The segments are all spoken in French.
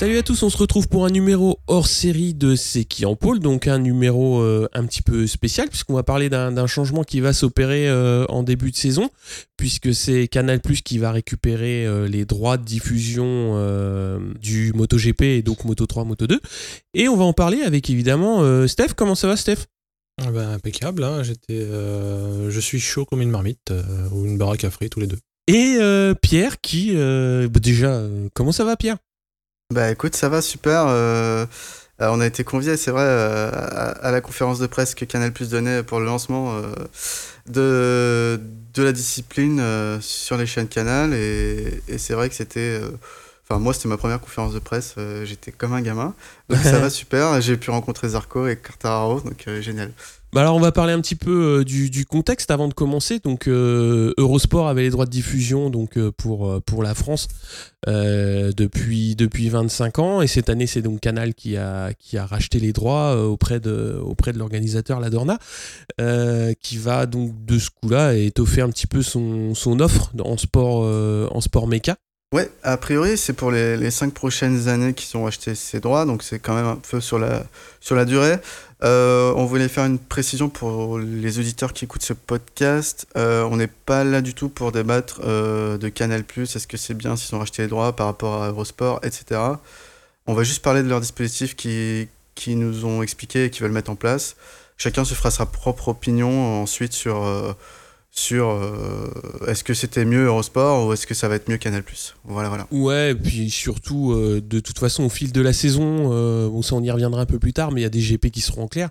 Salut à tous, on se retrouve pour un numéro hors série de C'est qui en pôle, donc un numéro euh, un petit peu spécial puisqu'on va parler d'un changement qui va s'opérer euh, en début de saison puisque c'est Canal Plus qui va récupérer euh, les droits de diffusion du MotoGP et donc Moto 3, Moto 2 et on va en parler avec évidemment Steph. Comment ça va Steph? Ah ben, impeccable, hein. j'étais, je suis chaud comme une marmite ou une baraque à frites tous les deux. Et Pierre qui, bah, déjà, comment ça va Pierre? Bah écoute, ça va super. Euh, euh, on a été conviés, c'est vrai, euh, à, la conférence de presse que Canal Plus donnait pour le lancement de, de la discipline sur les chaînes Canal. Et, et c'est vrai que c'était. Enfin, moi, c'était ma première conférence de presse. J'étais comme un gamin. Donc ça va super. J'ai pu rencontrer Zarco et Cartararo, donc génial. Bah alors on va parler un petit peu euh, du, contexte avant de commencer. Donc euh, Eurosport avait les droits de diffusion donc euh, pour pour la France depuis depuis 25 ans et cette année c'est donc Canal qui a qui a racheté les droits auprès de auprès de l'organisateur la Dorna qui va donc de ce coup-là étoffer un petit peu son, son offre en sport en sport méca. Ouais, a priori, c'est pour les, les cinq prochaines années qu'ils ont acheté ces droits, donc c'est quand même un peu sur la, sur la durée. Euh, on voulait faire une précision pour les auditeurs qui écoutent ce podcast. Euh, on n'est pas là du tout pour débattre euh, de Canal+, est-ce que c'est bien s'ils ont racheté les droits par rapport à Eurosport, etc. On va juste parler de leurs dispositifs qui, qui nous ont expliqué et qui veulent mettre en place. Chacun se fera sa propre opinion ensuite sur sur euh, est-ce que c'était mieux Eurosport ou est-ce que ça va être mieux Canal+? Voilà, voilà. Ouais, et puis surtout, euh, de toute façon, au fil de la saison, euh, bon, ça on y reviendra un peu plus tard, mais il y a des GP qui seront en clair,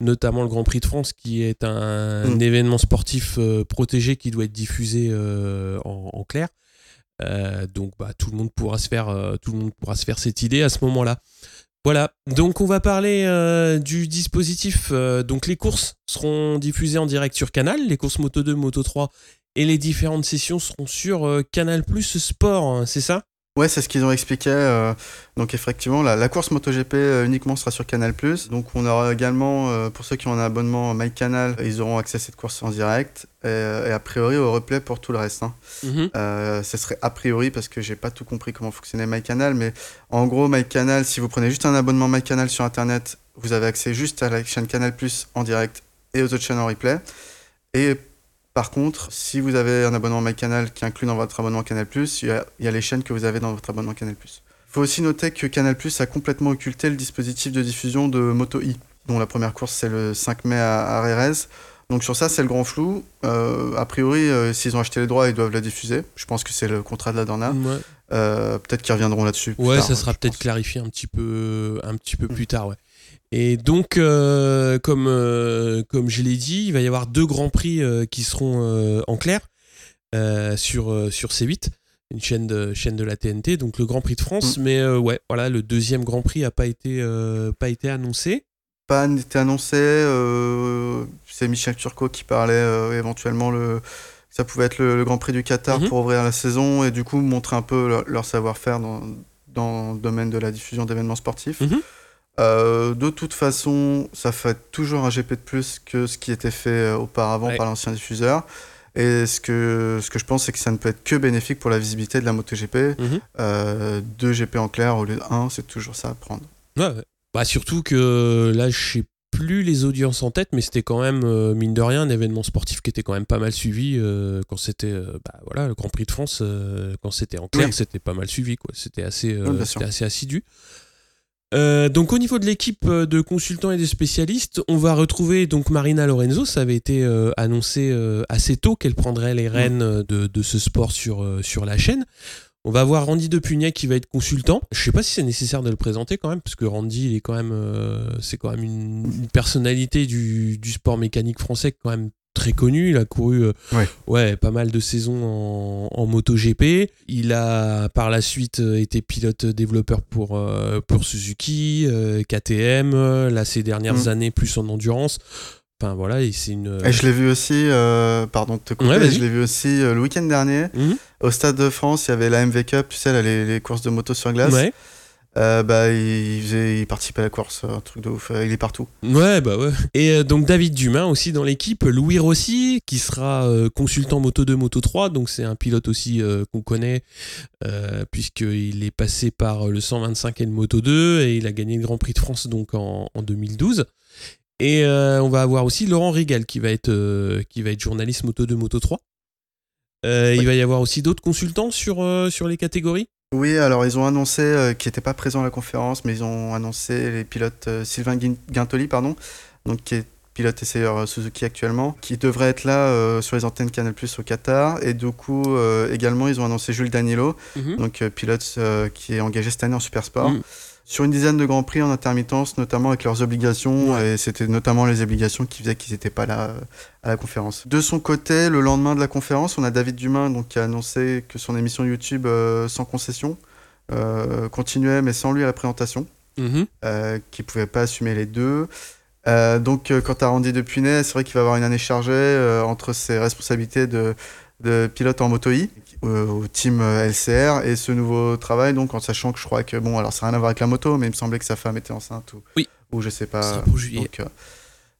notamment le Grand Prix de France qui est un, mm. événement sportif protégé qui doit être diffusé en, clair. donc bah, tout le monde pourra se faire tout le monde pourra se faire cette idée à ce moment-là. Voilà, donc on va parler euh, du dispositif. Euh, donc les courses seront diffusées en direct sur Canal, les courses Moto 2, Moto 3 et les différentes sessions seront sur euh, Canal Plus Sport, hein, c'est ça? Ouais, c'est ce qu'ils ont expliqué. Euh, donc effectivement, la, course MotoGP euh, uniquement sera sur Canal+. Donc on aura également, euh, pour ceux qui ont un abonnement MyCanal, ils auront accès à cette course en direct. Et, a priori au replay pour tout le reste. Hein. Mhm. ce serait a priori parce que j'ai pas tout compris comment fonctionnait MyCanal. Mais en gros, MyCanal, si vous prenez juste un abonnement MyCanal sur Internet, vous avez accès juste à la chaîne Canal+, en direct et aux autres chaînes en replay. Et par contre, si vous avez un abonnement MyCanal qui inclut dans votre abonnement Canal+, il y, a, les chaînes que vous avez dans votre abonnement Canal+. Il faut aussi noter que Canal+, a complètement occulté le dispositif de diffusion de Moto E, dont la première course c'est le 5 mai à, Rérez. Donc sur ça, c'est le grand flou. Euh, a priori, euh, s'ils ont acheté les droits, ils doivent la diffuser. Je pense que c'est le contrat de la Dorna. Euh, peut-être qu'ils reviendront là-dessus. Ouais, ça sera peut-être clarifié un petit peu, un petit peu mm. plus tard. Ouais. Et donc, euh, comme, euh, comme je l'ai dit, il va y avoir deux grands prix euh, qui seront en clair sur, sur C8, une chaîne de, chaîne de la TNT, donc le Grand Prix de France. Mm. Mais ouais, voilà, le deuxième Grand Prix n'a pas, été pas été annoncé. Pas été annoncé. C'est Michel Turcot qui parlait éventuellement le. Ça pouvait être le, Grand Prix du Qatar mm-hmm. pour ouvrir la saison et du coup montrer un peu leur, savoir-faire dans, dans le domaine de la diffusion d'événements sportifs. Mm-hmm. Euh, de toute façon, ça fait toujours un GP de plus que ce qui était fait euh, auparavant par l'ancien diffuseur. Et ce que, ce que je pense, c'est que ça ne peut être que bénéfique pour la visibilité de la MotoGP. Euh, deux GP en clair au lieu de un, c'est toujours ça à prendre. Ouais, bah, surtout que là, je sais plus les audiences en tête, mais c'était quand même, mine de rien, un événement sportif qui était quand même pas mal suivi quand c'était bah, voilà, le Grand Prix de France, quand c'était en clair, c'était pas mal suivi. quoi C'était assez, assez assidu. Euh, donc au niveau de l'équipe euh, de consultants et de spécialistes, on va retrouver donc Marina Lorenzo. Ça avait été euh, annoncé assez tôt qu'elle prendrait les rênes de, ce sport sur, sur la chaîne. On va avoir Randy Depugnet qui va être consultant. Je sais pas si c'est nécessaire de le présenter quand même, parce que Randy, il est quand même, c'est quand même une, personnalité du, du, sport mécanique français quand même très connu. Il a couru euh, ouais. pas mal de saisons en, en MotoGP. Il a par la suite euh, été pilote développeur pour, euh, pour Suzuki, KTM, là ces dernières mm. années plus en endurance. Enfin voilà, et c'est une. Et je l'ai vu aussi, euh, pardon de te couper, Ouais, je l'ai vu aussi euh, le week-end dernier. Mhm. Au Stade de France, il y avait la MV Cup, tu sais, là, les, les courses de moto sur glace. Ouais. Euh, bah, il, faisait, il participait à la course, un truc de ouf. Euh, Il est partout. Ouais, bah ouais. Et euh, donc David Dumas aussi dans l'équipe, Louis Rossi qui sera euh, consultant Moto 2, Moto 3, donc c'est un pilote aussi euh, qu'on connaît puisqu'il est passé par le 125 et le Moto 2 et il a gagné le Grand Prix de France donc en, en 2012. Et on va avoir aussi Laurent Rigal qui va être, qui va être journaliste Moto 2, Moto 3. Euh, Il va y avoir aussi d'autres consultants sur, sur les catégories? Oui, alors ils ont annoncé, euh, qui n'étaient pas présents à la conférence, mais ils ont annoncé les pilotes euh, Sylvain Guin- Guintoli, pardon, donc qui est pilote essayeur euh, Suzuki actuellement, qui devrait être là euh, sur les antennes Canal Plus au Qatar. Et du coup, également, ils ont annoncé Jules Danilo, Mhm. donc pilote qui est engagé cette année en Super Sport. Mhm. Sur une dizaine de grands prix en intermittence, notamment avec leurs obligations, et c'était notamment les obligations qui faisaient qu'ils n'étaient pas là euh, à la conférence. De son côté, le lendemain de la conférence, on a David Dumas donc, qui a annoncé que son émission YouTube euh, sans concession euh, continuait, mais sans lui à la présentation, Mhm. euh, qui pouvait pas assumer les deux. Donc, quant à Randy Depunet, c'est vrai qu'il va avoir une année chargée entre ses responsabilités de, de pilote en moto I au team euh, LCR et ce nouveau travail, donc en sachant que je crois que, bon, alors ça n'a rien à voir avec la moto, mais il me semblait que sa femme était enceinte ou, Oui. ou je sais pas. sera pour juillet. Donc, euh,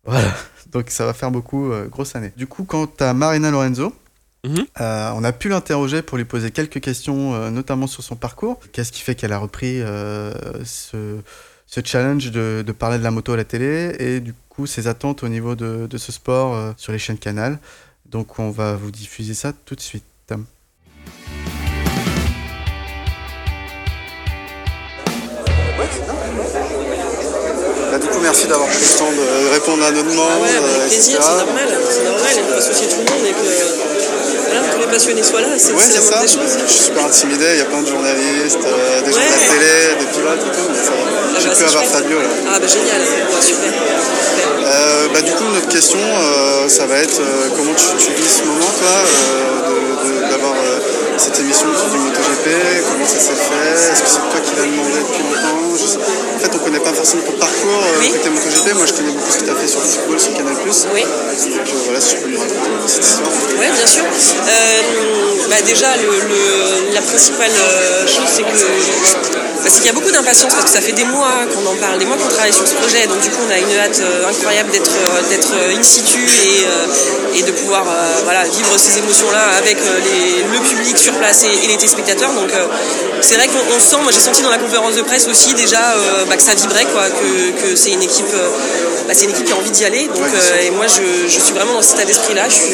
voilà. Donc, ça va faire beaucoup, euh, grosse année. Du coup, quant à Marina Lorenzo, Mhm. euh, on a pu l'interroger pour lui poser quelques questions, euh, notamment sur son parcours. Qu'est-ce qui fait qu'elle a repris euh, ce, ce challenge de, de parler de la moto à la télé et du coup ses attentes au niveau de, de ce sport euh, sur les chaînes Canal. Donc on va vous diffuser ça tout de suite. Merci d'avoir pris le temps de répondre à nos demandes. Ah ouais, euh, avec plaisir, c'est normal, c'est normal, il faut associer tout le monde et que voilà, tous les passionnés soient là, c'est Ouais, la ça. des choses. Je suis super intimidé, il y a plein de journalistes, euh, des gens de la télé, des pilotes et tout. mais ça va. Ah J'ai bah, pu c'est avoir chouette. Fabio là. Ah bah génial, Ouais, super. Euh, bah, du coup, notre question, euh, ça va être comment tu, tu vis ce moment, toi, d'avoir cette émission sur du MotoGP, comment ça s'est fait, est-ce que c'est toi qui l'as demandé depuis longtemps Je sais- En fait, on connaît pas forcément ton parcours euh, Oui. côté MotoGP, moi je connais beaucoup ce que tu as fait sur le football, sur Canal+. Oui. Donc euh, voilà, si tu peux nous raconter cette histoire. Oui, bien sûr. Euh, bah déjà, le, le- la principale chose, c'est que c'est qu'il y a beaucoup d'impatience parce que ça fait des mois qu'on en parle, des mois qu'on travaille sur ce projet. Donc du coup, on a une hâte euh, incroyable d'être euh, d'être in situ et, euh, et de pouvoir voilà, vivre ces émotions-là avec les- le public sur place et, et les téléspectateurs. Donc c'est vrai qu'on on sent, moi j'ai senti dans la conférence de presse aussi déjà euh, bah, que ça vibrait, quoi, que, que c'est une équipe, euh, bah, c'est une équipe qui a envie d'y aller. Donc, Ouais, bien euh, et moi je, je suis vraiment dans cet état d'esprit-là. Je suis,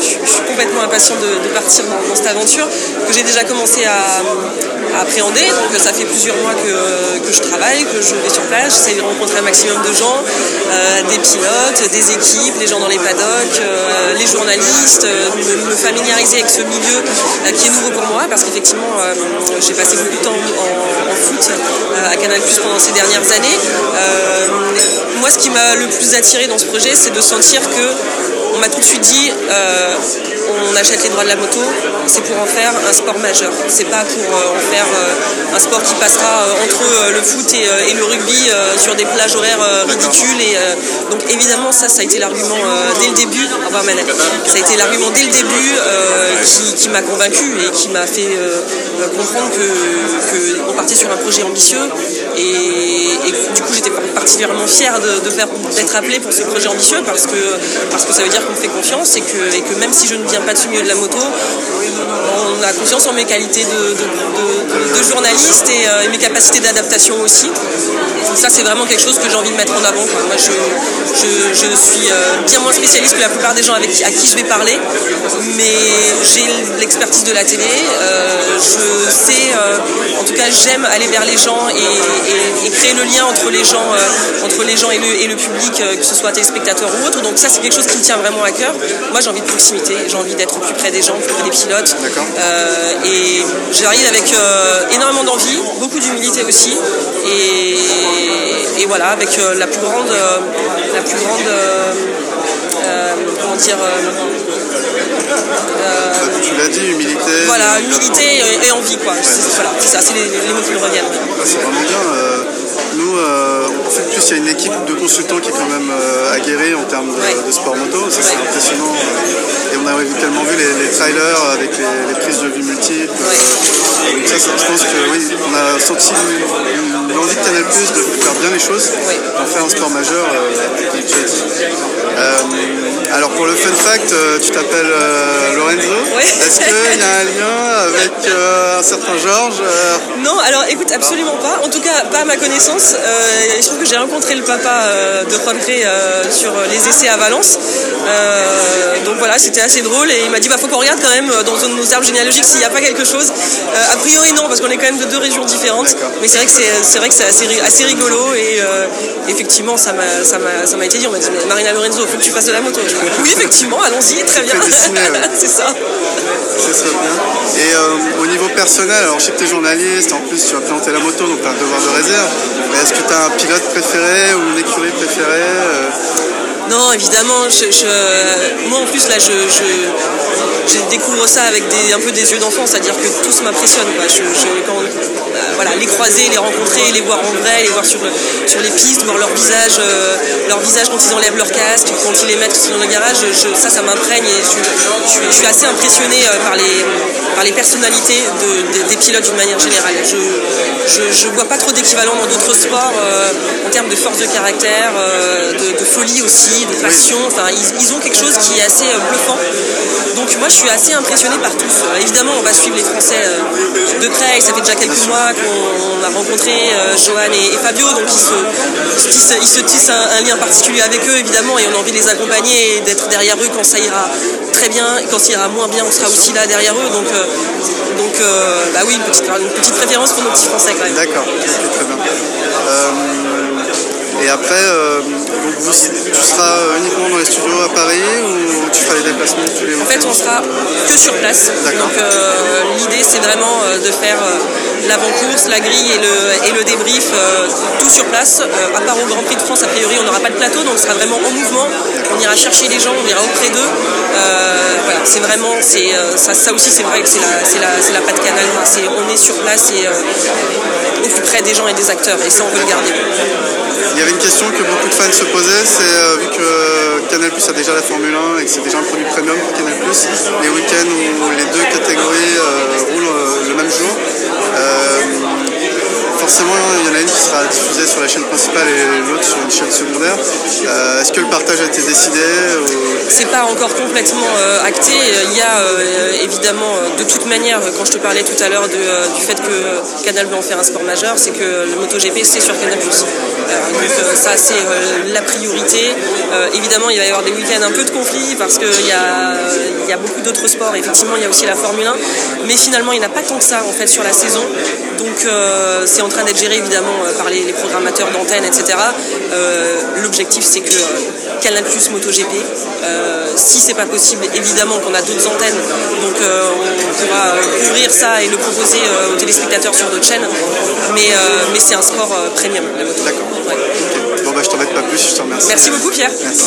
je, suis- je suis complètement impatient de, de partir dans, dans cette aventure que j'ai déjà commencé à, à appréhender. Donc ça fait plusieurs mois que, que je travaille, que je vais sur place. J'essaie de rencontrer un maximum de gens, des pilotes, des équipes, les gens dans les paddocks, les journalistes, me, me familiariser avec ce milieu qui est nouveau pour moi parce qu'effectivement j'ai passé beaucoup de temps en, foot euh, à Canal Plus pendant ces dernières années. Euh, moi, ce qui m'a le plus attiré dans ce projet, c'est de sentir que on m'a tout de suite dit euh, on achète les droits de la moto, c'est pour en faire un sport majeur. C'est pas pour en faire un sport qui passera euh, entre euh, le foot et, euh, le rugby sur des plages horaires ridicules. Et, donc évidemment, ça, ça a été l'argument dès le début. Revoir, Manel. Ça a été l'argument dès le début qui, qui m'a convaincu et qui m'a fait comprendre que, que on partait sur un projet ambitieux. Et, du coup, j'étais particulièrement fière de, de d'être appelée pour ce projet ambitieux parce que parce que ça veut dire qu'on me fait confiance et que, et que même si je ne viens pas ce milieu de la moto, on a confiance en mes qualités de, de- et, euh, et mes capacités d'adaptation aussi. Donc ça, c'est vraiment quelque chose que j'ai envie de mettre en avant. quoi. Moi, je, je- je suis euh, bien moins spécialiste que la plupart des gens avec à qui je vais parler, mais j'ai l'expertise de la télé. euh, je sais, en tout cas, j'aime aller vers les gens et, et- et créer le lien entre les gens, entre les gens et le, public, que ce soit téléspectateurs ou autre. Donc ça, c'est quelque chose qui me tient vraiment à cœur. Moi, j'ai envie de proximité, j'ai envie d'être plus près des gens, plus près des pilotes. Et j'arrive avec énormément d'envie, beaucoup d'humilité aussi, et, et voilà, avec euh, la plus grande, euh, la plus grande, euh, comment dire, euh, Tu l'as dit, humilité. voilà, humilité et, et envie quoi. C'est- Voilà, c'est ça, c'est les, les mots qui me reviennent. Ah, C'est vraiment bien. euh, Nous, euh, en fait, plus il y a une équipe de consultants qui est quand même aguerrée en termes de, Ouais. de sport moto, ça c'est Ouais. impressionnant. et on a tellement vu les, les trailers avec les, les prises de vue multiples. Donc ça, je pense que oui, on a senti une- une envie de Canal Plus de faire bien les choses, d'en faire un sport majeur, euh, comme tu as dit. Euh, alors pour le fun fact, euh, tu t'appelles euh, Lorenzo. Est-ce qu'il y a un lien avec euh, un certain Georges Non, alors écoute, absolument pas. En tout cas, pas à ma connaissance. Se trouve que j'ai rencontré le papa de euh, sur les essais à Valence. Donc voilà, c'était assez drôle et il m'a dit bah faut qu'on regarde quand même dans nos arbres généalogiques s'il n'y a pas quelque chose. A priori non, parce qu'on est quand même de deux régions différentes. Mais c'est vrai que c'est c'est vrai que c'est assez, assez rigolo et euh, effectivement ça m'a ça m'a ça m'a été dit. On m'a dit Marina Lorenzo, faut que tu fasses de la moto. Oui effectivement, allons-y, très bien. C'est ça. C'est ça bien. Et euh, au niveau personnel, alors je sais que tu es journaliste, en plus tu vas présenter la moto, donc tu as un devoir de réserve. Mais est-ce que tu as un pilote préféré ou une écurie préférée euh, Non, évidemment, moi en plus là, je, découvre ça avec un peu des yeux d'enfant, c'est-à-dire que tous m'impressionnent. euh, voilà, les croiser, les rencontrer, les voir en vrai, les voir sur, le- sur les pistes, voir leur visage, euh, leur visage quand ils enlèvent leur casque, quand ils les mettent dans le garage, ça, ça m'imprègne et je, suis- assez impressionné euh, par les, personnalités de- de- des pilotes d'une manière générale. Je, je vois pas trop d'équivalent dans d'autres sports en termes de force de caractère, de folie aussi, de passion. Enfin, ils, ont quelque chose qui est assez euh, bluffant. Donc moi, je suis assez impressionné par tous. Évidemment, on va suivre les Français euh, de près. Ça fait déjà quelques mois qu'on a rencontré euh, Johan et, Fabio, donc ils se, tissent, un, lien particulier avec eux, évidemment, et on a envie de les accompagner et d'être derrière eux quand ça ira très bien, quand ça ira moins bien, on sera aussi là derrière eux. Donc, bah oui, une petite, une préférence pour nos petits Français quand même. D'accord, ok, très bien. Et après, euh, donc vous- tu seras uniquement dans les studios à Paris ou tu feras les déplacements tous les En fait, on sera que sur place. D'accord. Donc, euh, l'idée, c'est vraiment euh, de faire euh, l'avant-course, la grille et le, et le débrief, euh, tout sur place. Euh, à part au Grand Prix de France, a priori, on n'aura pas de plateau, donc on sera vraiment en mouvement. On ira chercher les gens, on ira auprès d'eux. Euh, voilà, c'est vraiment, ça, aussi, c'est vrai que c'est la, c'est la, la patte canal. on est sur place et au plus près des gens et des acteurs, et ça, on veut le garder. Il y avait une question que beaucoup de fans se posaient, c'est vu que Canal Plus a déjà la Formule 1 et que c'est déjà un produit premium pour Canal Plus, les week-ends où les deux catégories roulent même jour, euh, forcément il y en a une qui sera diffusée sur la chaîne principale et l'autre sur une chaîne secondaire. Euh, Est-ce que le partage a été décidé ou- C'est pas encore complètement euh, acté. Il y a euh, évidemment, de toute manière, quand je te parlais tout à l'heure du fait que Canal veut en faire un sport majeur, c'est que le MotoGP c'est sur Canal+. Euh, donc ça c'est la priorité. Évidemment, il va y avoir des week-ends un peu de conflit parce qu'il y a, y a beaucoup d'autres sports. Effectivement, il y a aussi la Formule 1, mais finalement, il n'y en a pas tant que ça en fait sur la saison. Donc c'est en train d'être géré évidemment euh, par les, les programmateurs d'antennes, etc. Euh, L'objectif c'est que euh, Canal Plus MotoGP, si c'est pas possible, évidemment qu'on a d'autres antennes, donc on pourra ouvrir ça et le proposer aux téléspectateurs sur d'autres chaînes. Mais, mais c'est un sport premium, la moto. D'accord. Ouais. Bon bah je t'embête pas plus, je te remercie. Merci beaucoup Pierre. Merci.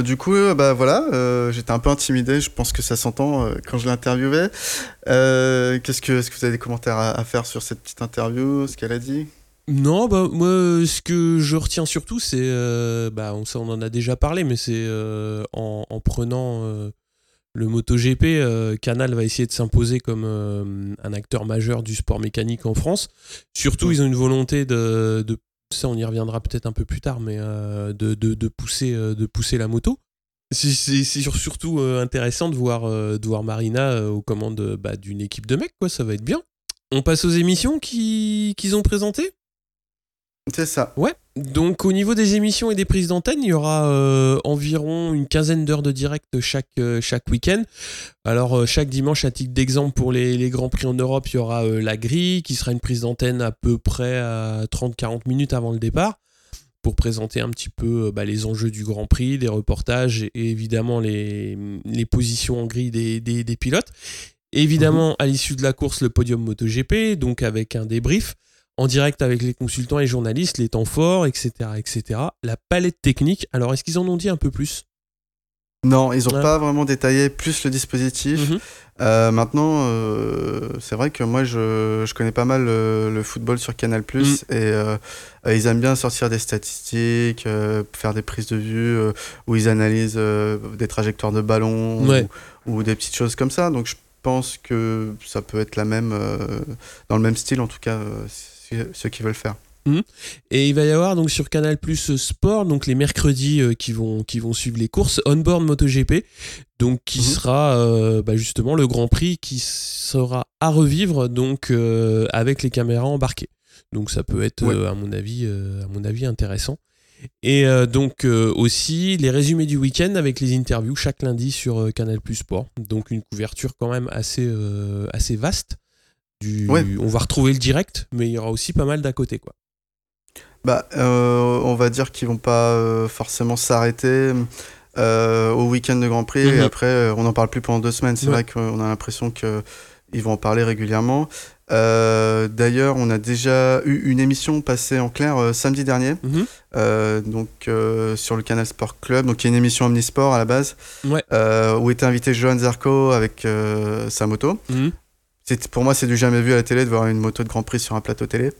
Euh, du coup, euh, bah voilà, euh, j'étais un peu intimidé. Je pense que ça s'entend euh, quand je l'interviewais. Qu'est-ce que, est-ce que vous avez des commentaires à, à faire sur cette petite interview, ce qu'elle a dit? Non, bah moi, ce que je retiens surtout, c'est, bah on, ça, on en a déjà parlé, mais c'est en, en prenant le MotoGP, euh, Canal va essayer de s'imposer comme euh, un acteur majeur du sport mécanique en France. Surtout, ils ont une volonté de, de ça, on y reviendra peut-être un peu plus tard, mais euh, de, pousser, euh, de pousser la moto. C'est- C'est c'est sur- surtout euh, intéressant de voir, Marina aux commandes bah, d'une équipe de mecs, quoi. Ça va être bien. On passe aux émissions qui- qu'ils ont présentées? C'est ça. Ouais, donc au niveau des émissions et des prises d'antenne, il y aura euh, environ une quinzaine d'heures de direct chaque, euh, week-end. Alors euh, chaque dimanche, à titre d'exemple, pour les, Grands Prix en Europe, il y aura la grille, qui sera une prise d'antenne à peu près à 30-40 minutes avant le départ, pour présenter un petit peu bah, les enjeux du Grand Prix, des reportages et, évidemment les, positions en grille des pilotes. Évidemment, à l'issue de la course, le podium MotoGP, donc avec un débrief en direct avec les consultants et journalistes, les temps forts, etc., etc. La palette technique. Alors, est-ce qu'ils en ont dit un peu plus? Non, ils n'ont pas vraiment détaillé plus le dispositif. Mhm. Euh, maintenant, euh, c'est vrai que moi, je, je connais pas mal le, le football sur Canal+, Mm. et euh, euh, ils aiment bien sortir des statistiques, euh, faire des prises de vue, euh, où ils analysent euh, des trajectoires de ballon, Ouais. ou, ou des petites choses comme ça. Donc je pense que ça peut être la même, euh, dans le même style, en tout cas, euh, ceux qui veulent faire. Et il va y avoir donc sur Canal Plus Sport, donc les mercredis euh, qui, vont, qui vont suivre les courses, Onboard MotoGP, donc qui Mhm. sera euh, bah, justement le Grand Prix qui sera à revivre donc euh, avec les caméras embarquées. Donc ça peut être Ouais. euh, à mon avis euh, à mon avis intéressant. Et euh, donc euh, aussi les résumés du week-end avec les interviews chaque lundi sur euh, Canal Plus Sport. Donc une couverture quand même assez euh, assez vaste. Du, Ouais. On va retrouver le direct, mais il y aura aussi pas mal d'à côté quoi. Bah, euh, on va dire qu'ils vont pas euh, forcément s'arrêter euh, au week-end de Grand Prix Mhm. et après on n'en parle plus pendant deux semaines. C'est Ouais. vrai qu'on a l'impression que ils vont en parler régulièrement. D'ailleurs, on a déjà eu une émission passée en clair samedi dernier, Mhm. donc sur le canal Sport Club, donc il y a une émission Omnisport à la base, Ouais. où était invité Johan Zarco avec sa moto. Mhm. Pour moi, c'est du jamais vu à la télé de voir une moto de Grand Prix sur un plateau télé.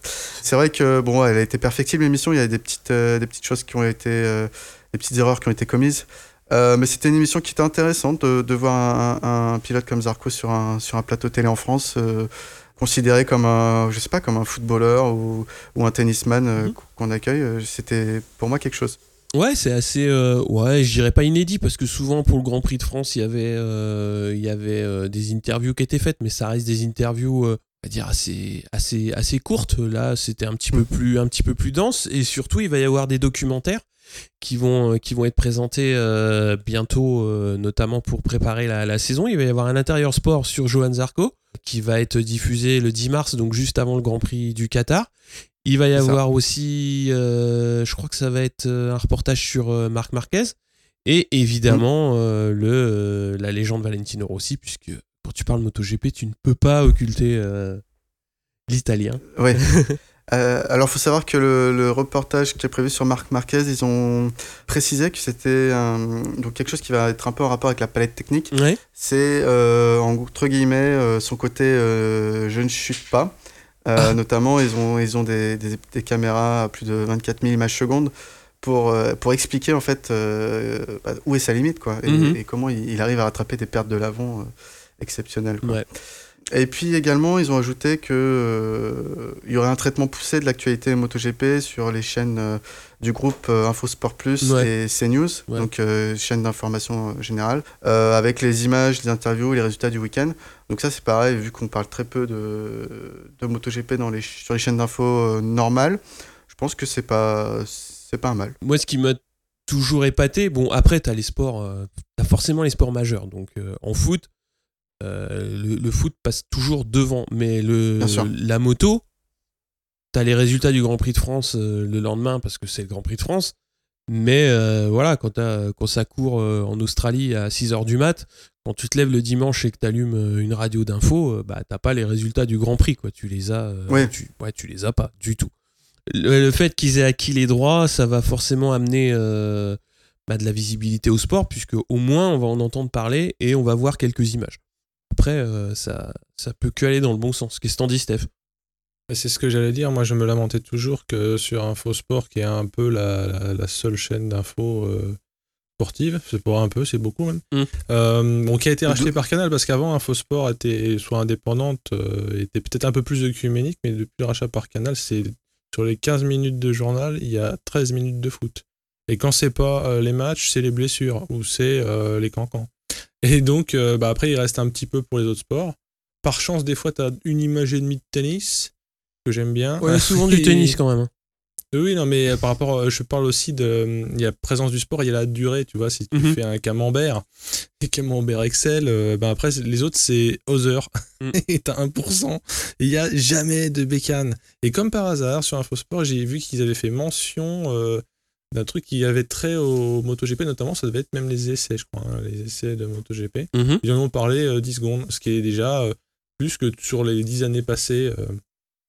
C'est vrai que bon, elle a été perfectible l'émission. Il y a des petites, euh, des petites choses qui ont été, euh, des petites erreurs qui ont été commises. Euh, mais c'était une émission qui était intéressante de, de voir un, un pilote comme Zarco sur un, sur un plateau télé en France, considéré comme un, je sais pas, comme un footballeur ou, ou un tennisman Mhm. qu'on accueille. C'était pour moi quelque chose. Ouais, c'est assez. euh, ouais, je dirais pas inédit parce que souvent pour le Grand Prix de France, il y avait, euh, il y avait euh, des interviews qui étaient faites, mais ça reste des interviews, va dire assez, assez, assez courtes. Là, c'était un petit peu plus, un petit peu plus dense et surtout, il va y avoir des documentaires qui vont, qui vont être présentés bientôt, notamment pour préparer la, la saison. Il va y avoir un intérieur sport sur Johan Zarco qui va être diffusé le 10 mars, donc juste avant le Grand Prix du Qatar. Il va y ça. avoir aussi, euh, je crois que ça va être euh, un reportage sur euh, Marc Marquez et évidemment euh, le, la légende Valentino Rossi, puisque quand tu parles MotoGP, tu ne peux pas occulter l'italien. Ouais. Alors, il faut savoir que le, le reportage qui est prévu sur Marc Marquez, ils ont précisé que c'était donc quelque chose qui va être un peu en rapport avec la palette technique. Ouais. C'est, entre guillemets, son côté je ne chute pas. Euh. Notamment, ils ont, ils ont des, des- des caméras à plus de 24 000 images secondes pour, euh, pour expliquer en fait euh, bah, où est sa limite quoi, et, Mhm. et comment il, il arrive à rattraper des pertes de l'avant exceptionnelles. Quoi. Ouais. Et puis également, ils ont ajouté que euh, y aurait un traitement poussé de l'actualité MotoGP sur les chaînes euh, du groupe euh, InfoSport Plus Ouais. et CNews, Ouais. donc euh, chaîne d'information générale, avec les images, les interviews, les résultats du week-end. Donc ça, c'est pareil, vu qu'on parle très peu de, de MotoGP dans les, sur les chaînes d'infos normales, je pense que c'est pas, c'est pas un mal. Moi, ce qui m'a toujours épaté, bon, après, t'as les sports, t'as forcément les sports majeurs. Donc, en foot, le, le foot passe toujours devant, mais le, la moto, t'as les résultats du Grand Prix de France euh, le lendemain parce que c'est le Grand Prix de France. Mais euh, voilà, quand, ça court euh, en Australie à 6h du mat, quand tu te lèves le dimanche et que tu allumes une radio d'info, euh, bah, t'as pas les résultats du Grand Prix. Quoi. Tu les as, euh, Ouais. tu, ouais, tu les as pas du tout. Le, le fait qu'ils aient acquis les droits, ça va forcément amener euh, bah, de la visibilité au sport, puisque au moins on va en entendre parler et on va voir quelques images. Après, euh, ça, ça peut que aller dans le bon sens. Qu'est-ce que t'en dis, Steph? Et C'est ce que j'allais dire. Moi, je me lamentais toujours que sur Infosport, qui est un peu la, la- la seule chaîne d'infos euh, sportive, c'est pas un peu, c'est beaucoup même, Mm. euh, bon, qui a été racheté D'où- par Canal parce qu'avant, Infosport était soit indépendante, euh, était peut-être un peu plus œcuménique, mais depuis le rachat par Canal, c'est sur les 15 minutes de journal, il y a 13 minutes de foot. Et quand c'est pas les matchs, c'est les blessures ou c'est les cancans. Et donc, euh, bah, après, il reste un petit peu pour les autres sports. Par chance, des fois, tu as une image et demie de tennis, que j'aime bien. souvent du tennis quand même. hein. Oui, non, mais euh, par rapport, euh, je parle aussi de, il y a présence du sport, il y a la durée, tu vois, si tu Mhm. fais un camembert, et camembert Excel, euh, ben après, les autres, c'est Other, Mm. et t'as 1%, et il y a jamais de bécane. Et comme par hasard, sur Infosport, j'ai vu qu'ils avaient fait mention euh, d'un truc qui avait trait au MotoGP, notamment, ça devait être même les essais, je crois, hein, les essais de MotoGP. Mhm. Ils en ont parlé euh, 10 secondes, ce qui est déjà euh, plus que sur les 10 années passées. euh,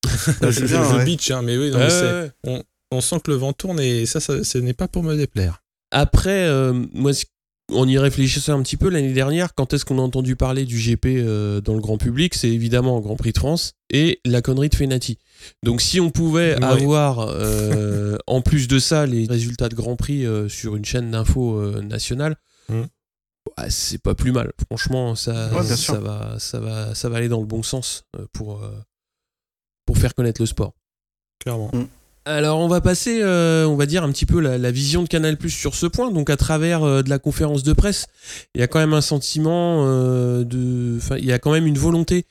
Ah, je c'est ouais. bitch, hein, mais oui, non, mais ouais, on sent que le vent tourne et ça, ça ce n'est pas pour me déplaire. Après, euh, moi, ce- en y réfléchissant un petit peu l'année dernière, quand est-ce qu'on a entendu parler du GP euh, dans le grand public? C'est évidemment au Grand Prix de France et la connerie de Fenati. Donc si on pouvait Ouais. avoir euh, en plus de ça les résultats de Grand Prix euh, sur une chaîne d'info euh, nationale, Mm. bah, c'est pas plus mal. Franchement, ça, Ouais, va, ça, va, ça va aller dans le bon sens euh, pour, euh, pour faire connaître le sport. Clairement. Alors on va passer, euh, on va dire un petit peu la, vision de Canal Plus sur ce point. Donc à travers euh, de la conférence de presse, il y a quand même un sentiment euh, de, il y a quand même une volonté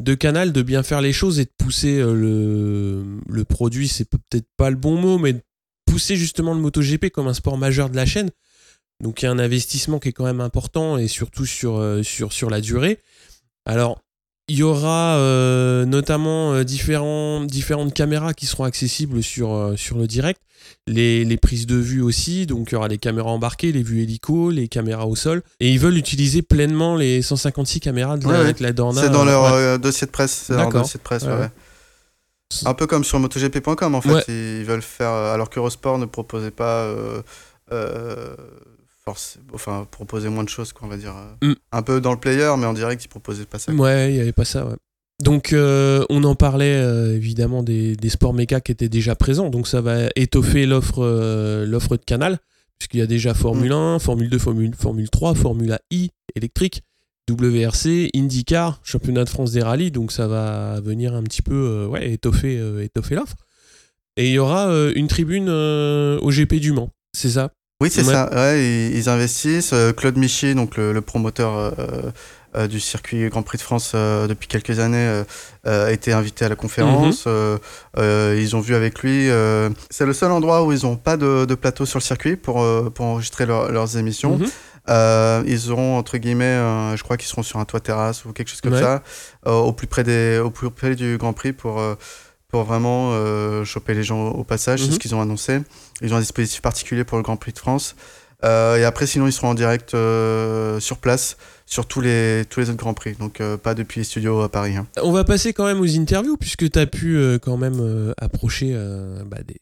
de Canal de bien faire les choses et de pousser le, le produit. C'est peut-être pas le bon mot, mais de pousser justement le MotoGP comme un sport majeur de la chaîne. Donc il y a un investissement qui est quand même important et surtout sur sur sur la durée. Alors il y aura euh, notamment euh, différents, différentes caméras qui seront accessibles sur, euh, sur le direct. Les, les prises de vue aussi, donc il y aura les caméras embarquées, les vues hélico, les caméras au sol. Et ils veulent utiliser pleinement les 156 caméras de la, Ouais, avec la Dorna. C'est dans leur Ouais. dossier de presse. c'est dans leur dossier de presse, Ouais. Un peu comme sur MotoGP.com en fait. Ils veulent faire. Alors qu'Eurosport ne proposait pas. Force, enfin, proposer moins de choses, quoi, on va dire. euh, Mm. Un peu dans le player, mais en direct, ils proposaient pas ça. Ouais, il n'y avait pas ça, ouais. Donc euh, on en parlait euh, évidemment des, des sports méca qui étaient déjà présents, donc ça va étoffer l'offre euh, l'offre de Canal, puisqu'il y a déjà Formule 1, Formule 2, Formule, Formule 3, Formule I électrique, WRC, IndyCar, Championnat de France des rallyes, donc ça va venir un petit peu ouais, étoffer, étoffer l'offre. Et il y aura une tribune au GP du Mans, c'est ça? Oui, c'est Ouais. ça. Ouais, ils, ils investissent. Euh, Claude Michy, donc le, le promoteur euh, euh, du circuit Grand Prix de France euh, depuis quelques années, euh, euh, a été invité à la conférence. Euh, euh, ils ont vu avec lui. euh, c'est le seul endroit où ils n'ont pas de, de plateau sur le circuit pour, euh, pour enregistrer leur- leurs émissions. Mhm. Euh, ils auront entre guillemets, euh, je crois qu'ils seront sur un toit terrasse ou quelque chose comme Ouais. ça, euh, au plus près des, au plus près du Grand Prix pour euh, pour vraiment euh, choper les gens au, passage. C'est Mhm. ce qu'ils ont annoncé. Ils ont un dispositif particulier pour le Grand Prix de France. Euh, et après, sinon, ils seront en direct euh, sur place sur tous les tous les autres Grands Prix. Donc pas depuis les studios à Paris. hein. On va passer quand même aux interviews, puisque tu as pu quand même approcher bah, des,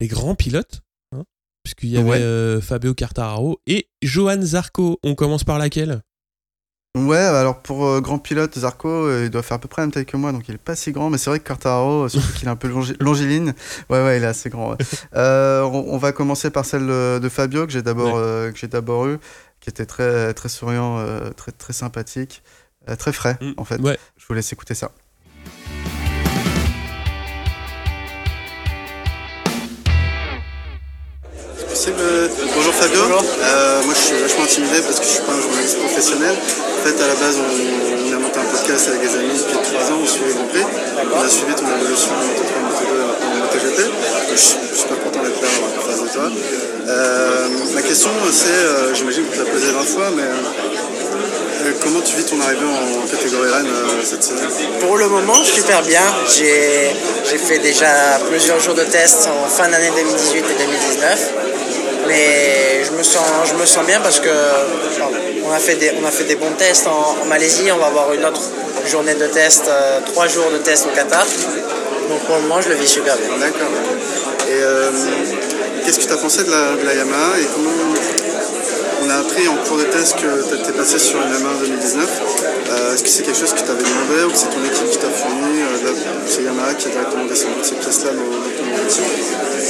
des grands pilotes. hein, Puisqu'il y avait Ouais. Fabio Quartararo et Johan Zarco. On commence par laquelle? Ouais, alors pour euh, grand pilote, Zarco, euh, il doit faire à peu près la même taille que moi, donc il est pas si grand, mais c'est vrai que Quartaro, euh, surtout qu'il est un peu longi- longiligne, ouais, ouais, il est assez grand. ouais. Euh, on, on va commencer par celle de Fabio, que j'ai d'abord Ouais. euh, que j'ai d'abord eu, qui était très, très souriant, euh, très, très sympathique, euh, très frais, Mm, en fait. ouais. Je vous laisse écouter ça. Possible. Fabio. Euh, moi je suis vachement intimidé parce que je suis pas un journaliste professionnel. En fait à la base on, on a monté un podcast avec des amis depuis 3 ans, on suivait les Grand Prix. On a suivi ton évolution en Moto 3, Moto 2 en MotoGP. Je suis je suis super content d'être là en face de toi. Euh, ma question c'est, euh, j'imagine que tu l'as posé 20 fois, mais euh, comment tu vis ton arrivée en catégorie Rennes euh, cette saison Pour le moment, super bien. J'ai j'ai fait déjà plusieurs jours de tests en fin d'année 2018 et 2019. Mais je me sens, je me sens bien parce que on a fait des, on a fait des bons tests en, Malaisie. On va avoir une autre journée de test, euh, trois jours de test au Qatar. Donc pour le moment, je le vis super bien. D'accord. Et euh, qu'est-ce que tu as pensé de la, de la Yamaha et comment on a appris en cours de test que tu étais passé sur une Yamaha en 2019 Euh, Est-ce que c'est quelque chose que tu avais demandé ou que c'est ton équipe qui t'a fourni euh, C'est Yamaha qui a directement descendu de ces pièces-là dans, ton émission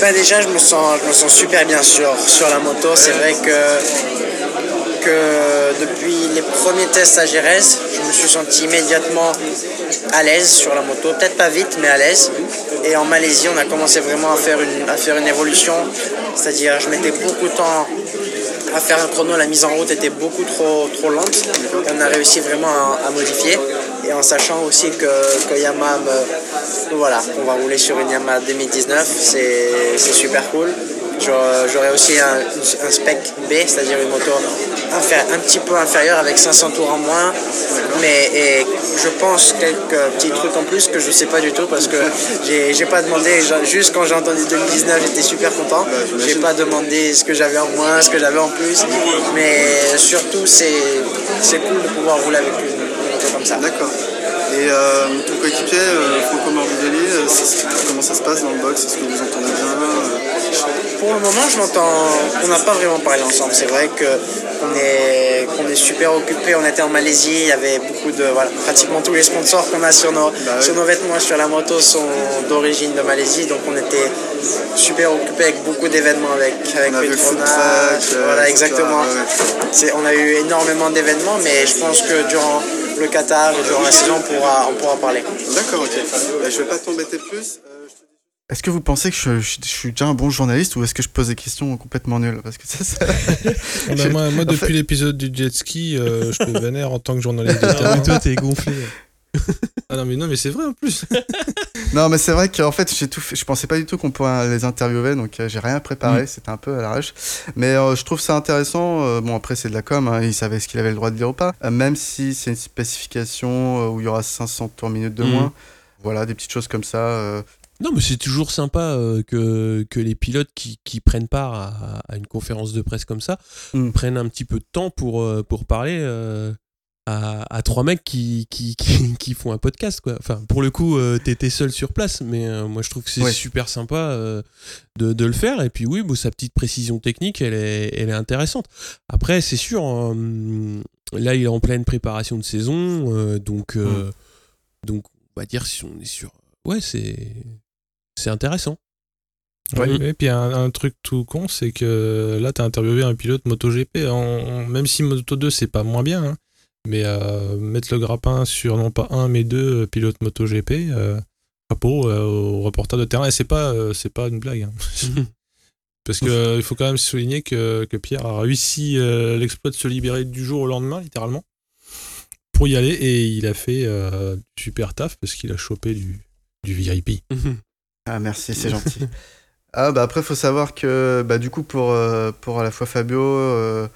Ben déjà, je me sens, je me sens super bien sur, sur la moto. C'est vrai que, que depuis les premiers tests à Gérès, je me suis senti immédiatement à l'aise sur la moto. Peut-être pas vite, mais à l'aise. Et en Malaisie, on a commencé vraiment à faire une, à faire une évolution. C'est-à-dire, je mettais beaucoup de temps à faire un chrono, la mise en route était beaucoup trop, trop lente. On a réussi vraiment à, modifier. Et en sachant aussi que, que Yamaha me- voilà, on va rouler sur une Yamaha 2019, c'est c'est super cool. J'aurais j'aurais aussi un, spec B, c'est-à-dire une moto un petit peu inférieure avec 500 tours en moins. Mais je pense quelques petits trucs en plus que je sais pas du tout parce que j'ai pas demandé, juste quand j'ai entendu 2019, j'étais super content. J'ai pas demandé ce que j'avais en moins, ce que j'avais en plus. Mais surtout, c'est cool de pouvoir rouler avec une, moto comme ça. D'accord. Et euh, ton coéquipier, euh, Franco Morbidelli, euh, comment ça se passe dans le box? Est-ce que vous entendez bien Euh, Pour le moment, je l'entends. On n'a pas vraiment parlé ensemble. C'est vrai qu'on est qu'on est super occupé. On était en Malaisie. Il y avait beaucoup de voilà, pratiquement tous les sponsors qu'on a sur nos Bah sur nos vêtements et sur la moto sont d'origine de Malaisie. Donc on était super occupé avec beaucoup d'événements avec avec On a Petronas. euh, voilà, exactement. Ouais, on a eu énormément d'événements, mais je pense que durant le Qatar et durant la saison, on pourra on pourra parler. D'accord, ok. Bah, je vais pas t'embêter plus. Euh, je te dis- Est-ce que vous pensez que je, je- je suis déjà un bon journaliste ou est-ce que je pose des questions complètement nulles Parce que ça, ça- Ah bah, moi, depuis fait- l'épisode du jet ski, euh, je te vénère en tant que journaliste de Ah, terrain. mais toi, t'es gonflé. Ah non, mais non, mais c'est vrai en plus. Non, mais c'est vrai qu'en fait, j'ai tout fait- je pensais pas du tout qu'on pourrait les interviewer, donc euh, j'ai rien préparé, Mm. c'était un peu à l'arrache. Mais euh, je trouve ça intéressant. euh, bon, après, c'est de la com, hein, il savait ce qu'il avait le droit de dire ou pas. Euh, même si c'est une spécification euh, où il y aura 500 tours minutes de Mm. moins. Voilà, des petites choses comme ça. Non, mais c'est toujours sympa euh, que, que les pilotes qui, qui prennent part à, à une conférence de presse comme ça Mm. prennent un petit peu de temps pour, euh, pour parler euh, à, à trois mecs qui, qui, qui, qui font un podcast. Quoi. Enfin, pour le coup, euh, t'étais seul sur place, mais moi je trouve que c'est Ouais. super sympa de, de le faire. Et puis oui, bon, sa petite précision technique, elle est, elle est intéressante. Après, c'est sûr, là il est en pleine préparation de saison, donc, euh, donc on va dire si on est sur... Ouais, c'est... C'est intéressant. Ouais. Et puis un, un truc tout con, c'est que là, tu as interviewé un pilote MotoGP. En, en- même si Moto 2, c'est pas moins bien, hein, mais euh, mettre le grappin sur non pas un, mais deux euh, pilotes MotoGP, euh, chapeau euh, au reporter de terrain. Et c'est pas, euh, c'est pas une blague. hein. Parce que euh, il faut quand même souligner que, que Pierre a réussi euh, l'exploit de se libérer du jour au lendemain, littéralement, pour y aller. Et il a fait euh, du super taf parce qu'il a chopé du, du VIP. Ah merci, c'est gentil. Ah bah après faut savoir que bah du coup pour euh, pour à la fois Fabio, euh,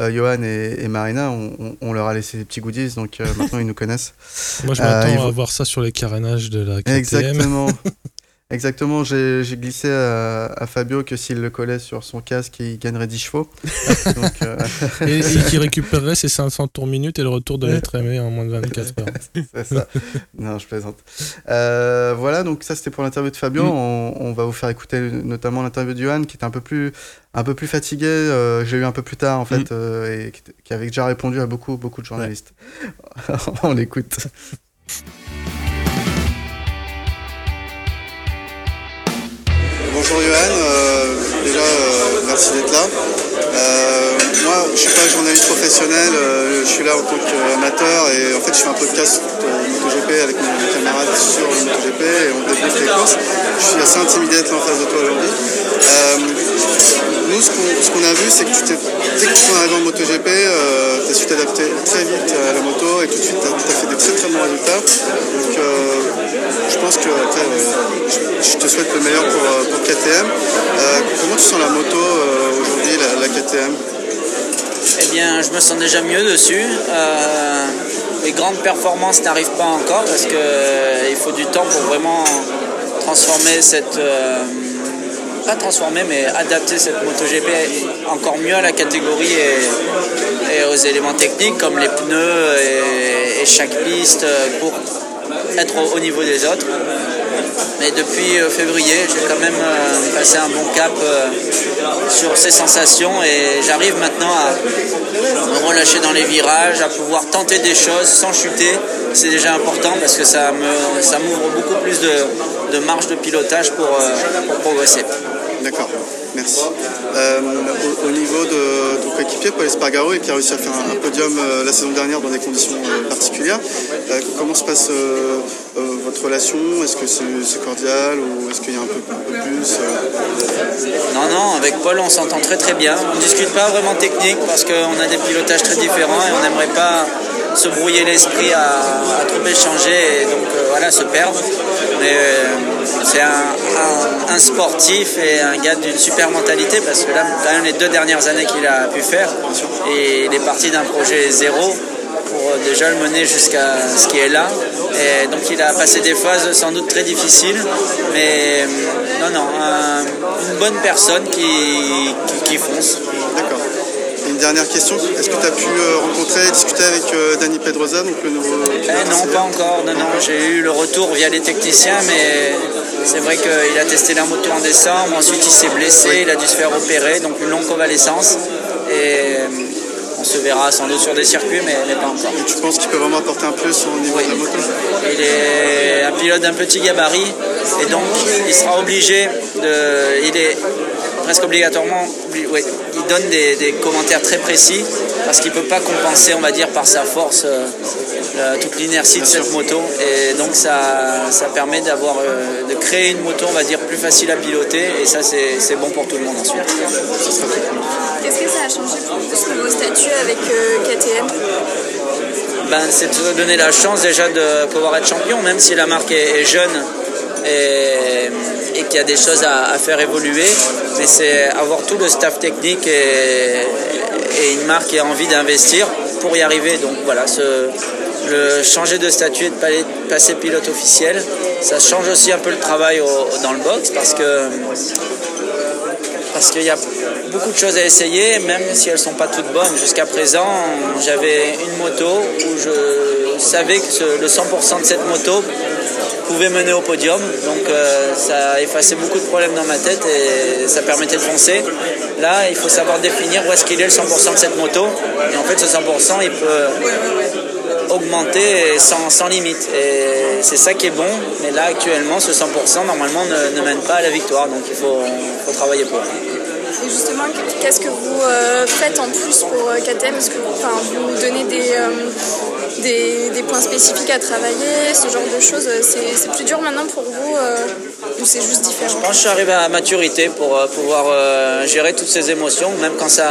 euh, Johan et, et Marina, on, on- leur a laissé des petits goodies donc euh, maintenant ils nous connaissent. Moi, je Euh, m'attends à voir ça sur les carénages de la KTM. Exactement. Exactement, j'ai glissé à, à Fabio que s'il le collait sur son casque, il gagnerait 10 chevaux. Donc, euh, Et, et qui récupérerait ses 500 tours minutes et le retour de l'être aimé en moins de 24 heures. c'est ça. non, je plaisante. Euh, voilà, donc ça c'était pour l'interview de Fabio. Mm. On, on va vous faire écouter notamment l'interview de Johan qui était un peu plus, un peu plus fatigué. Euh, J'ai eu un peu plus tard en fait, Mm. euh, et qui avait déjà répondu à beaucoup, beaucoup de journalistes. on l'écoute. Bonjour Johan, Euh, déjà euh, merci d'être là. Euh, moi je suis pas journaliste professionnel, je suis là en tant qu'amateur et en fait je fais un podcast MotoGP avec mes camarades sur le MotoGP et on débriefe les courses. Je suis assez intimidé d'être en face de toi aujourd'hui. Ce qu'on a vu c'est que tu dès que tu es arrivé en MotoGP, euh, tu as su t'adapter très vite à la moto et tout de suite tu as, fait des très très bons résultats. Donc euh, je pense que euh, je, te souhaite le meilleur pour, euh, pour KTM. Comment tu sens la moto aujourd'hui, la, KTM Eh bien, je me sens déjà mieux dessus. Les grandes performances n'arrivent pas encore parce que euh, il faut du temps pour vraiment transformer cette. Pas transformer, mais adapter cette MotoGP encore mieux à la catégorie et, aux éléments techniques comme les pneus et, chaque piste pour être au, au niveau des autres. Mais depuis euh, février, j'ai quand même euh, passé un bon cap euh, sur ces sensations et j'arrive maintenant à me relâcher dans les virages, à pouvoir tenter des choses sans chuter. C'est déjà important parce que ça me ça m'ouvre beaucoup plus de, marge de pilotage pour progresser. D'accord, merci. Euh, au, au niveau de ton coéquipier, Paul Espargaro, qui a réussi à faire un, podium euh, la saison dernière dans des conditions euh, particulières, comment se passe votre relation? Est-ce que c'est cordial ou est-ce qu'il y a un peu, un peu plus Non, non, avec Paul, on s'entend très très bien. On ne discute pas vraiment technique parce qu'on a des pilotages très différents et on n'aimerait pas se brouiller l'esprit à, à trop échanger et donc euh, voilà, se perdre. Mais euh, c'est un, sportif et un gars d'une super mentalité parce que là, quand les deux dernières années qu'il a pu faire, et il est parti d'un projet zéro pour euh, déjà le mener jusqu'à ce qui est là. Et donc il a passé des phases sans doute très difficiles, mais non, non, un- une bonne personne qui, qui, qui fonce. D'accord. Une dernière question. Est-ce que tu as pu rencontrer, discuter avec Danny Pedrosa, donc le nouveau eh Non, pas encore. Non, non. J'ai eu le retour via les techniciens, mais c'est vrai qu'il a testé la moto en décembre. Ensuite, il s'est blessé, il a dû se faire opérer, donc une longue convalescence. Et on se verra sans doute sur des circuits, mais, pas encore. Et tu penses qu'il peut vraiment apporter un plus au niveau de la moto? Il est un pilote d'un petit gabarit et donc il sera obligé de. Il est presque obligatoirement. Oui, il donne des, commentaires très précis parce qu'il ne peut pas compenser, on va dire, par sa force euh, toute l'inertie de cette moto. Et donc ça, ça permet d'avoir, euh, de créer une moto, on va dire, plus facile à piloter. Et ça, c'est bon pour tout le monde ensuite. Qu'est-ce que ça a changé pour vous vos statuts avec euh, KTM ben, C'est de donner la chance déjà de pouvoir être champion, même si la marque est, jeune et, qu'il y a des choses à, faire évoluer. Mais c'est avoir tout le staff technique et, une marque qui a envie d'investir pour y arriver. Donc voilà, le changer de statut et de passer pilote officiel, ça change aussi un peu le travail dans le box parce que parce qu'il y a beaucoup de choses à essayer, même si elles ne sont pas toutes bonnes. Jusqu'à présent, j'avais une moto où je savais que le 100% de cette moto pouvait mener au podium. Donc euh, ça effacé beaucoup de problèmes dans ma tête et ça permettait de foncer. Là, il faut savoir définir où est-ce qu'il est le 100% de cette moto. Et en fait, ce 100%, il peut augmenter sans, limite. Et c'est ça qui est bon. Mais là, actuellement, ce 100%, normalement, ne, mène pas à la victoire. Donc il faut, faut travailler pour. Et justement, qu'est-ce que vous euh, faites en plus pour euh, KTM Est-ce que vous donnez euh, des, des, points spécifiques à travailler, ce genre de choses C'est plus dur maintenant pour vous ou c'est juste différent Je pense que je suis arrivé à maturité pour pouvoir gérer toutes ces émotions, même quand ça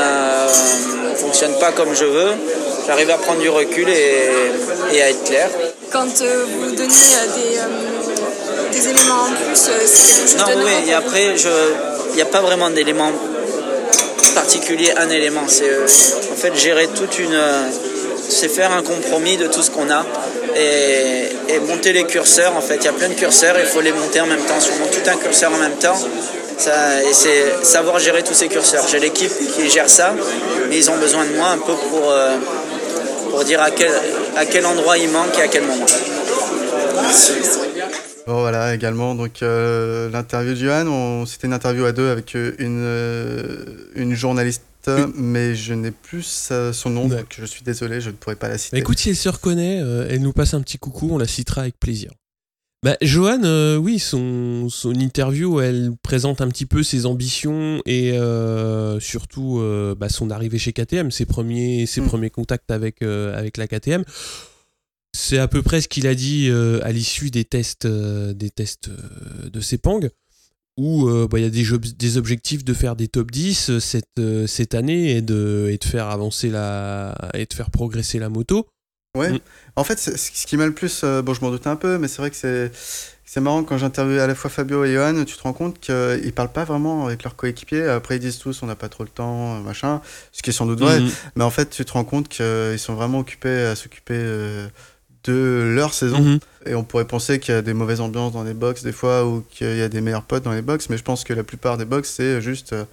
ne fonctionne pas comme je veux. J'arrive à prendre du recul et, à être clair. Quand vous donnez des, des, éléments en plus, c'est quelque chose non, de oui, et après, il n'y a pas vraiment d'éléments particulier un élément. C'est euh, en fait gérer toute une. C'est faire un compromis de tout ce qu'on a et, monter les curseurs. En fait, il y a plein de curseurs, il faut les monter en même temps. Si on monte tout un curseur en même temps, ça, et c'est savoir gérer tous ces curseurs. J'ai l'équipe qui gère ça, mais ils ont besoin de moi un peu pour, euh, pour dire à quel, à quel endroit il manque et à quel moment. Merci voilà, également, donc euh, l'interview de Johan, c'était une interview à deux avec euh, une, euh, une journaliste, mais je n'ai plus son nom, donc je suis désolé, je ne pourrais pas la citer. écoute, si elle se reconnaît, elle nous passe un petit coucou, on la citera avec plaisir. Bah, Johan, oui, son, son interview, elle présente un petit peu ses ambitions et surtout bah, son arrivée chez KTM, ses premiers, ses hmm. premiers contacts avec, avec la KTM. C'est à peu près ce qu'il a dit euh, à l'issue des tests, euh, des tests euh, de Sepang, où bah, il y a des, des, objectifs de faire des top 10 cette, cette année et de, et de faire avancer la, et de faire progresser la moto. Ouais. Mm. En fait, ce qui m'a le plus, bon, je m'en doutais un peu, mais c'est vrai que c'est, c'est marrant quand j'interviewe à la fois Fabio et Johan, tu te rends compte qu'ils parlent pas vraiment avec leurs coéquipiers. Après, ils disent tous on n'a pas trop le temps, machin, ce qui est sans doute vrai. Mm. Mais en fait, tu te rends compte qu'ils sont vraiment occupés à s'occuper de leur saison. Mhm. Et on pourrait penser qu'il y a des mauvaises ambiances dans les box des fois ou qu'il y a des meilleurs potes dans les box, mais je pense que la plupart des box c'est juste euh,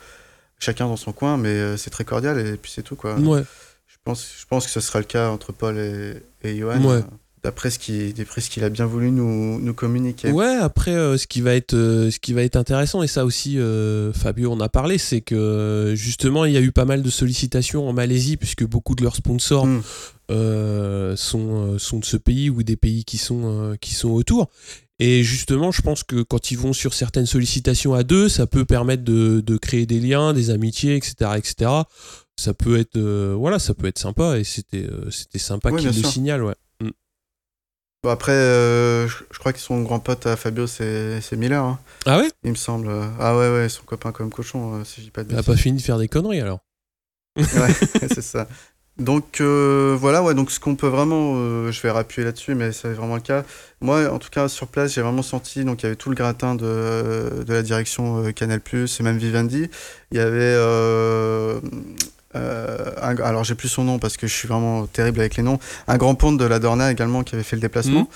chacun dans son coin, mais euh, c'est très cordial et puis c'est tout quoi. Ouais. Je pense, je pense que ce sera le cas entre Paul et, et Johan. Euh, d'après ce qu'il a bien voulu nous, nous communiquer. Ouais, après ce qui va être ce qui va être intéressant et ça aussi Fabio en a parlé, c'est que justement il y a eu pas mal de sollicitations en Malaisie puisque beaucoup de leurs sponsors hmm. Euh, sont, euh, sont de ce pays ou des pays qui sont, euh, qui sont autour. Et justement, je pense que quand ils vont sur certaines sollicitations à deux, ça peut permettre de, de créer des liens, des amitiés, etc., etc. Ça peut être, voilà, ça peut être sympa et c'était, c'était sympa qu'il le signale, ouais. Mm. Bon, après, je, crois que son grand pote à Fabio, c'est, Miller. Hein. Ah ouais? Il me semble. Ah ouais, ouais, son copain comme cochon, si je dis pas de Il a pas fini de faire des conneries alors. ouais, c'est ça. Donc euh, voilà, ouais, donc ce qu'on peut vraiment, euh, je vais rappuyer là-dessus, mais c'est vraiment le cas. Moi, en tout cas, sur place, j'ai vraiment senti, donc il y avait tout le gratin de, de la direction euh, Canal+, et même Vivendi. Il y avait euh, un- alors j'ai plus son nom parce que je suis vraiment terrible avec les noms, un grand ponte de la Dorna également qui avait fait le déplacement.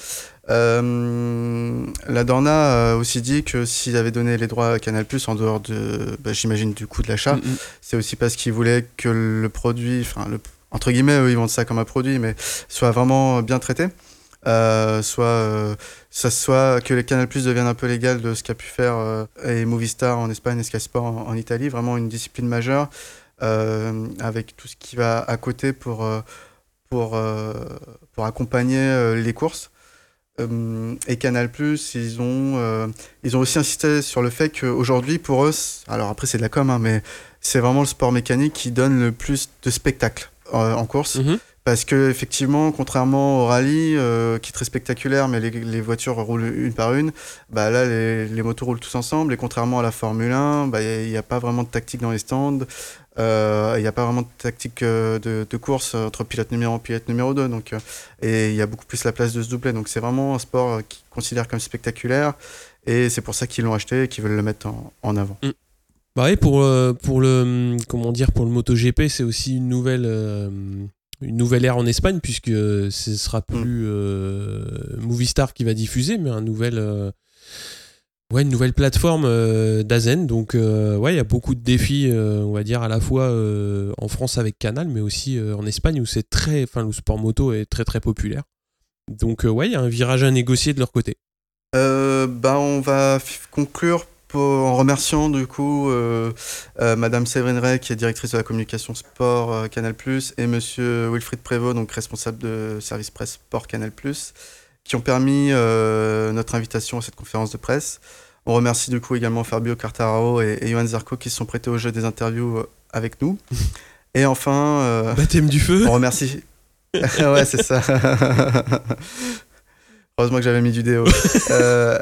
Euh, la Dorna a aussi dit que s'il avait donné les droits à Canal+, en dehors de, bah, j'imagine, du coût de l'achat, Mm, mm. c'est aussi parce qu'ils voulaient que le produit, enfin, le- entre guillemets, eux, ils vendent ça comme un produit, mais soit vraiment bien traité. Euh, soit, euh, soit que les Canal Plus deviennent un peu légal de ce qu'a pu faire euh, et Movistar en Espagne et Sky Sport en, en Italie, vraiment une discipline majeure avec tout ce qui va à côté pour, pour, pour accompagner les courses. Et Canal Plus, ils ont, ils ont aussi insisté sur le fait qu'aujourd'hui, pour eux, alors après c'est de la com, hein, mais c'est vraiment le sport mécanique qui donne le plus de spectacles en course. Mhm. Parce que effectivement, contrairement au rallye, euh, qui est très spectaculaire, mais les, les voitures roulent une par une, bah là les, les motos roulent tous ensemble. Et contrairement à la Formule 1, bah, il n'y a, pas vraiment de tactique dans les stands. Euh, Il n'y a pas vraiment de tactique euh, de, de course entre pilote numéro 1 et pilote numéro 2. Donc, euh, et il y a beaucoup plus la place de se doubler. Donc c'est vraiment un sport euh, qu'ils considèrent comme spectaculaire. Et c'est pour ça qu'ils l'ont acheté et qu'ils veulent le mettre en, en avant. Bah pour, euh, pour le comment dire pour le MotoGP, c'est aussi une nouvelle euh, une nouvelle ère en Espagne puisque ce sera plus euh, Movistar qui va diffuser, mais un nouvel euh, ouais une nouvelle plateforme euh, d'Azen. Donc euh, ouais, il y a beaucoup de défis, euh, on va dire à la fois euh, en France avec Canal, mais aussi euh, en Espagne où c'est très, enfin le sport moto est très très populaire. Donc euh, ouais, il y a un virage à négocier de leur côté. Euh, bah, on va conclure pour- en remerciant du coup euh, euh, Madame Séverine Ray, qui est directrice de la communication sport euh, Canal+, et Monsieur Wilfried Prévost, donc responsable de service presse sport Canal+, qui ont permis notre invitation à cette conférence de presse. On remercie du coup également Fabio Cartararo et, et Johan Zarco qui se sont prêtés au jeu des interviews avec nous. Et enfin, Baptême du feu. on remercie. ouais, c'est ça. Heureusement que j'avais mis du déo. Euh,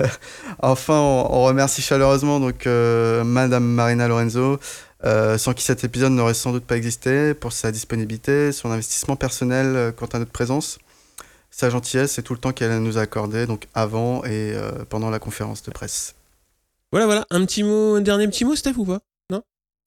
enfin, on, on remercie chaleureusement donc euh, Madame Marina Lorenzo, euh, sans qui cet épisode n'aurait sans doute pas existé, pour sa disponibilité, son investissement personnel quant à notre présence, sa gentillesse et tout le temps qu'elle nous a accordé, donc avant et pendant la conférence de presse. Voilà voilà, un petit mot, un dernier petit mot, Steph ou pas?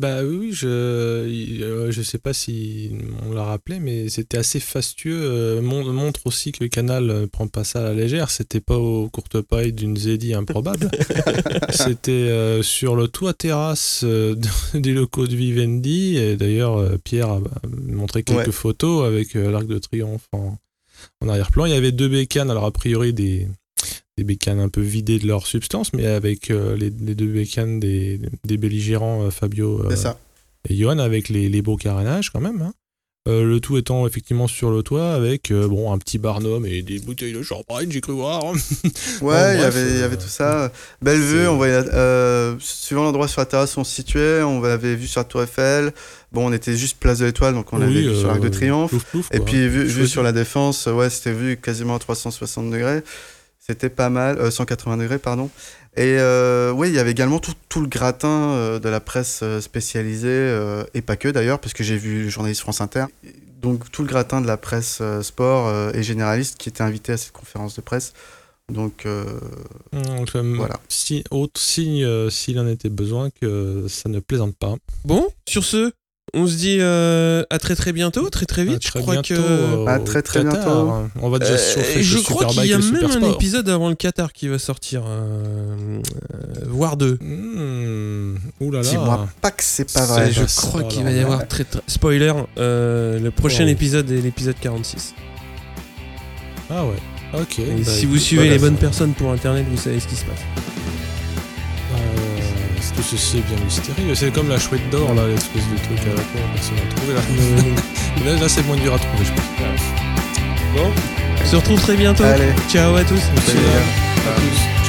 Bah oui, je euh, je sais pas si on l'a rappelé, mais c'était assez fastueux. euh, mon- montre aussi que le canal euh, prend pas ça à la légère. C'était pas aux courtes pailles d'une Zeddy improbable. c'était euh, sur le toit terrasse euh, des locaux de Vivendi. Et d'ailleurs, Pierre a a montré quelques Ouais. photos avec euh, l'arc de triomphe en, en arrière-plan. Il y avait deux bécanes, alors a priori des des bécanes un peu vidées de leur substance, mais avec euh, les, les deux bécanes des, des belligérants euh, Fabio euh, ça. et Johan avec les, les beaux carénages quand même. hein. Euh, le tout étant effectivement sur le toit avec euh, bon un petit barnum et des bouteilles de champagne, j'ai cru voir. Ouais, il y avait, il y avait tout ça. Belle vue, on voyait, euh, suivant l'endroit sur la terrasse où on se situait, on avait vu sur la Tour Eiffel. Bon, on était juste place de l'Étoile, donc on Oui, avait vu sur l'Arc de Triomphe. plouf, plouf, Et puis vu, vu sur la Défense, ouais, c'était vu quasiment à 360 degrés. C'était pas mal, euh, 180 degrés, pardon. Et euh, oui, il y avait également tout, tout le gratin euh, de la presse euh, spécialisée, euh, et pas que d'ailleurs, parce que j'ai vu le journaliste France Inter. Donc tout le gratin de la presse euh, sport euh, et généraliste qui était invité à cette conférence de presse. Donc euh, Donc, euh, Voilà. Si, autre signe, euh, s'il en était besoin, que ça ne plaisante pas. Bon, sur ce, on se dit euh, à très très bientôt, très très vite. À très je crois bientôt, que. euh, À très, très Qatar. bientôt. On va déjà se Euh, chauffer je crois qu'il y a même un épisode avant le Qatar qui va sortir, euh, euh, voire deux. Mmh. Ouh là là. dis-moi pas que c'est pas vrai. Je ça, crois qu'il va y avoir très, très... spoiler. euh, le prochain Oh. épisode est l'épisode 46. Ah ouais. Ok. Et bah, si vous suivez les bonnes personnes pour internet, vous savez ce qui se passe. Tout ceci est bien mystérieux? C'est comme la chouette d'or, là, l'espèce de truc à la con, personne n'a trouvé là. là, là, c'est moins dur à trouver, je pense. Bon, on se retrouve très bientôt. Allez, Ciao à tous. salut. À plus.